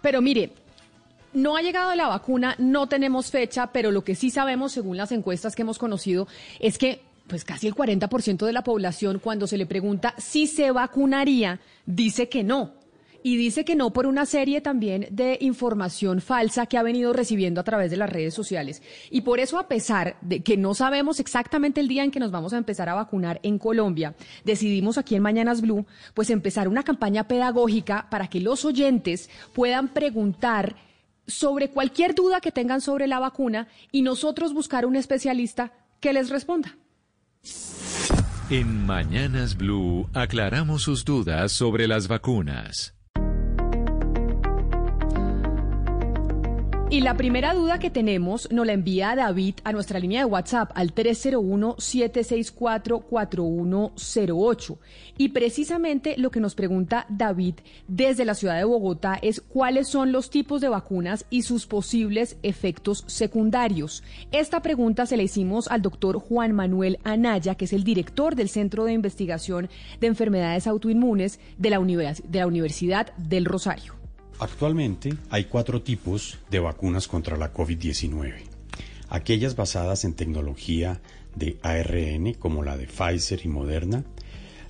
Pero mire, no ha llegado la vacuna, no tenemos fecha, pero lo que sí sabemos, según las encuestas que hemos conocido, es que pues casi el 40% de la población, cuando se le pregunta si se vacunaría, dice que no. Y dice que no por una serie también de información falsa que ha venido recibiendo a través de las redes sociales. Y por eso, a pesar de que no sabemos exactamente el día en que nos vamos a empezar a vacunar en Colombia, decidimos aquí en Mañanas Blue, pues empezar una campaña pedagógica para que los oyentes puedan preguntar sobre cualquier duda que tengan sobre la vacuna y nosotros buscar un especialista que les responda. En Mañanas Blue aclaramos sus dudas sobre las vacunas. Y la primera duda que tenemos nos la envía David a nuestra línea de WhatsApp al 301-764-4108. Y precisamente lo que nos pregunta David desde la ciudad de Bogotá es cuáles son los tipos de vacunas y sus posibles efectos secundarios. Esta pregunta se la hicimos al doctor Juan Manuel Anaya, que es el director del Centro de Investigación de Enfermedades Autoinmunes de la, de la Universidad del Rosario. Actualmente hay cuatro tipos de vacunas contra la COVID-19. Aquellas basadas en tecnología de ARN, como la de Pfizer y Moderna,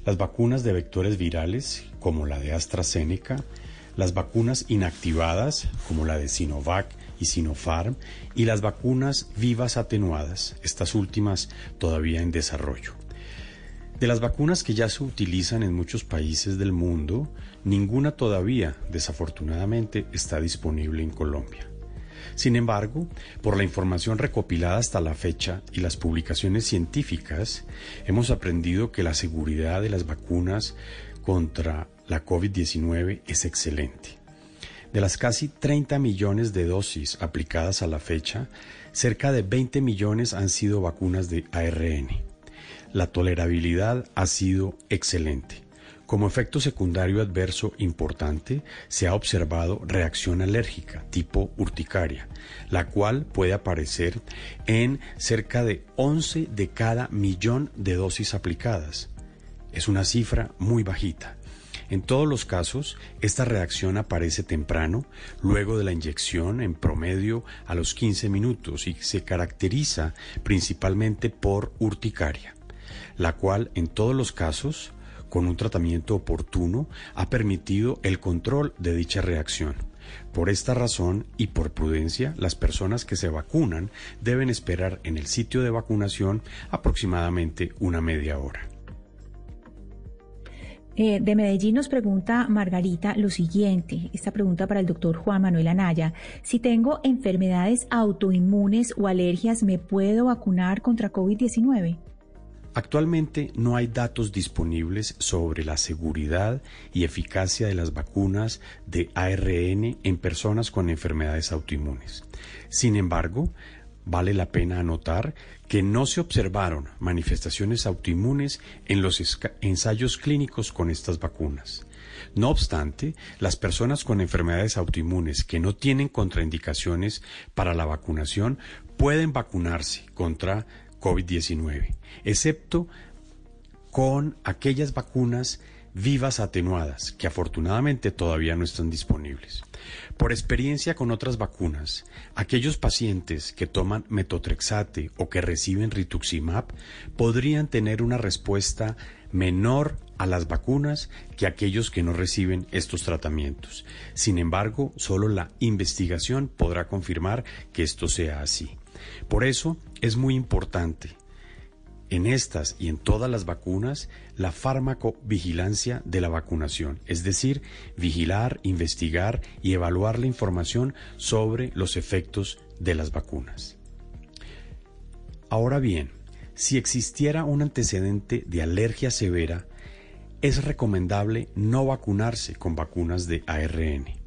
las vacunas de vectores virales, como la de AstraZeneca, las vacunas inactivadas, como la de Sinovac y Sinopharm, y las vacunas vivas atenuadas, estas últimas todavía en desarrollo. De las vacunas que ya se utilizan en muchos países del mundo, ninguna todavía, desafortunadamente, está disponible en Colombia. Sin embargo, por la información recopilada hasta la fecha y las publicaciones científicas, hemos aprendido que la seguridad de las vacunas contra la COVID-19 es excelente. De las casi 30 millones de dosis aplicadas a la fecha, cerca de 20 millones han sido vacunas de ARN la tolerabilidad ha sido excelente. Como efecto secundario adverso importante, se ha observado reacción alérgica tipo urticaria, la cual puede aparecer en cerca de 11 de cada millón de dosis aplicadas. Es una cifra muy bajita. En todos los casos, esta reacción aparece temprano, luego de la inyección, en promedio a los 15 minutos, y se caracteriza principalmente por urticaria la cual en todos los casos, con un tratamiento oportuno, ha permitido el control de dicha reacción. Por esta razón y por prudencia, las personas que se vacunan deben esperar en el sitio de vacunación aproximadamente una media hora. Eh, de Medellín nos pregunta Margarita lo siguiente, esta pregunta para el doctor Juan Manuel Anaya. Si tengo enfermedades autoinmunes o alergias, ¿me puedo vacunar contra COVID-19? Actualmente no hay datos disponibles sobre la seguridad y eficacia de las vacunas de ARN en personas con enfermedades autoinmunes. Sin embargo, vale la pena anotar que no se observaron manifestaciones autoinmunes en los ensayos clínicos con estas vacunas. No obstante, las personas con enfermedades autoinmunes que no tienen contraindicaciones para la vacunación pueden vacunarse contra COVID-19, excepto con aquellas vacunas vivas atenuadas, que afortunadamente todavía no están disponibles. Por experiencia con otras vacunas, aquellos pacientes que toman metotrexate o que reciben rituximab podrían tener una respuesta menor a las vacunas que aquellos que no reciben estos tratamientos. Sin embargo, solo la investigación podrá confirmar que esto sea así. Por eso es muy importante en estas y en todas las vacunas la farmacovigilancia de la vacunación, es decir, vigilar, investigar y evaluar la información sobre los efectos de las vacunas. Ahora bien, si existiera un antecedente de alergia severa, es recomendable no vacunarse con vacunas de ARN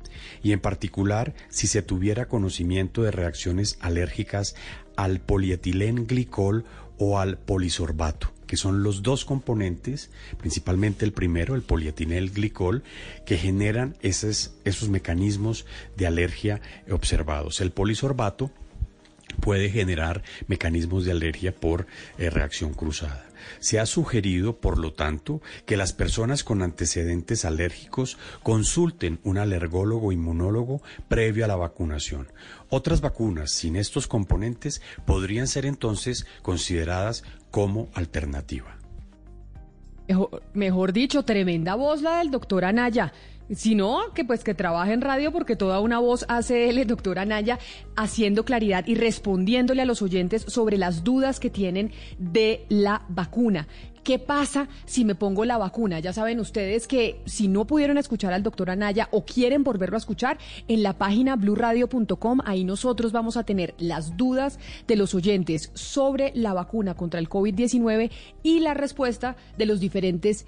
y en particular si se tuviera conocimiento de reacciones alérgicas al polietilenglicol o al polisorbato, que son los dos componentes, principalmente el primero, el polietilenglicol, que generan esos, esos mecanismos de alergia observados. El polisorbato puede generar mecanismos de alergia por eh, reacción cruzada. Se ha sugerido, por lo tanto, que las personas con antecedentes alérgicos consulten un alergólogo inmunólogo previo a la vacunación. Otras vacunas sin estos componentes podrían ser entonces consideradas como alternativa. Mejor, dicho, tremenda voz la del doctor Anaya. Si no, que pues que trabaje en radio porque toda una voz hace él, el doctor Anaya, haciendo claridad y respondiéndole a los oyentes sobre las dudas que tienen de la vacuna. ¿Qué pasa si me pongo la vacuna? Ya saben ustedes que si no pudieron escuchar al doctor Anaya o quieren volverlo a escuchar, en la página blurradio.com, ahí nosotros vamos a tener las dudas de los oyentes sobre la vacuna contra el COVID-19 y la respuesta de los diferentes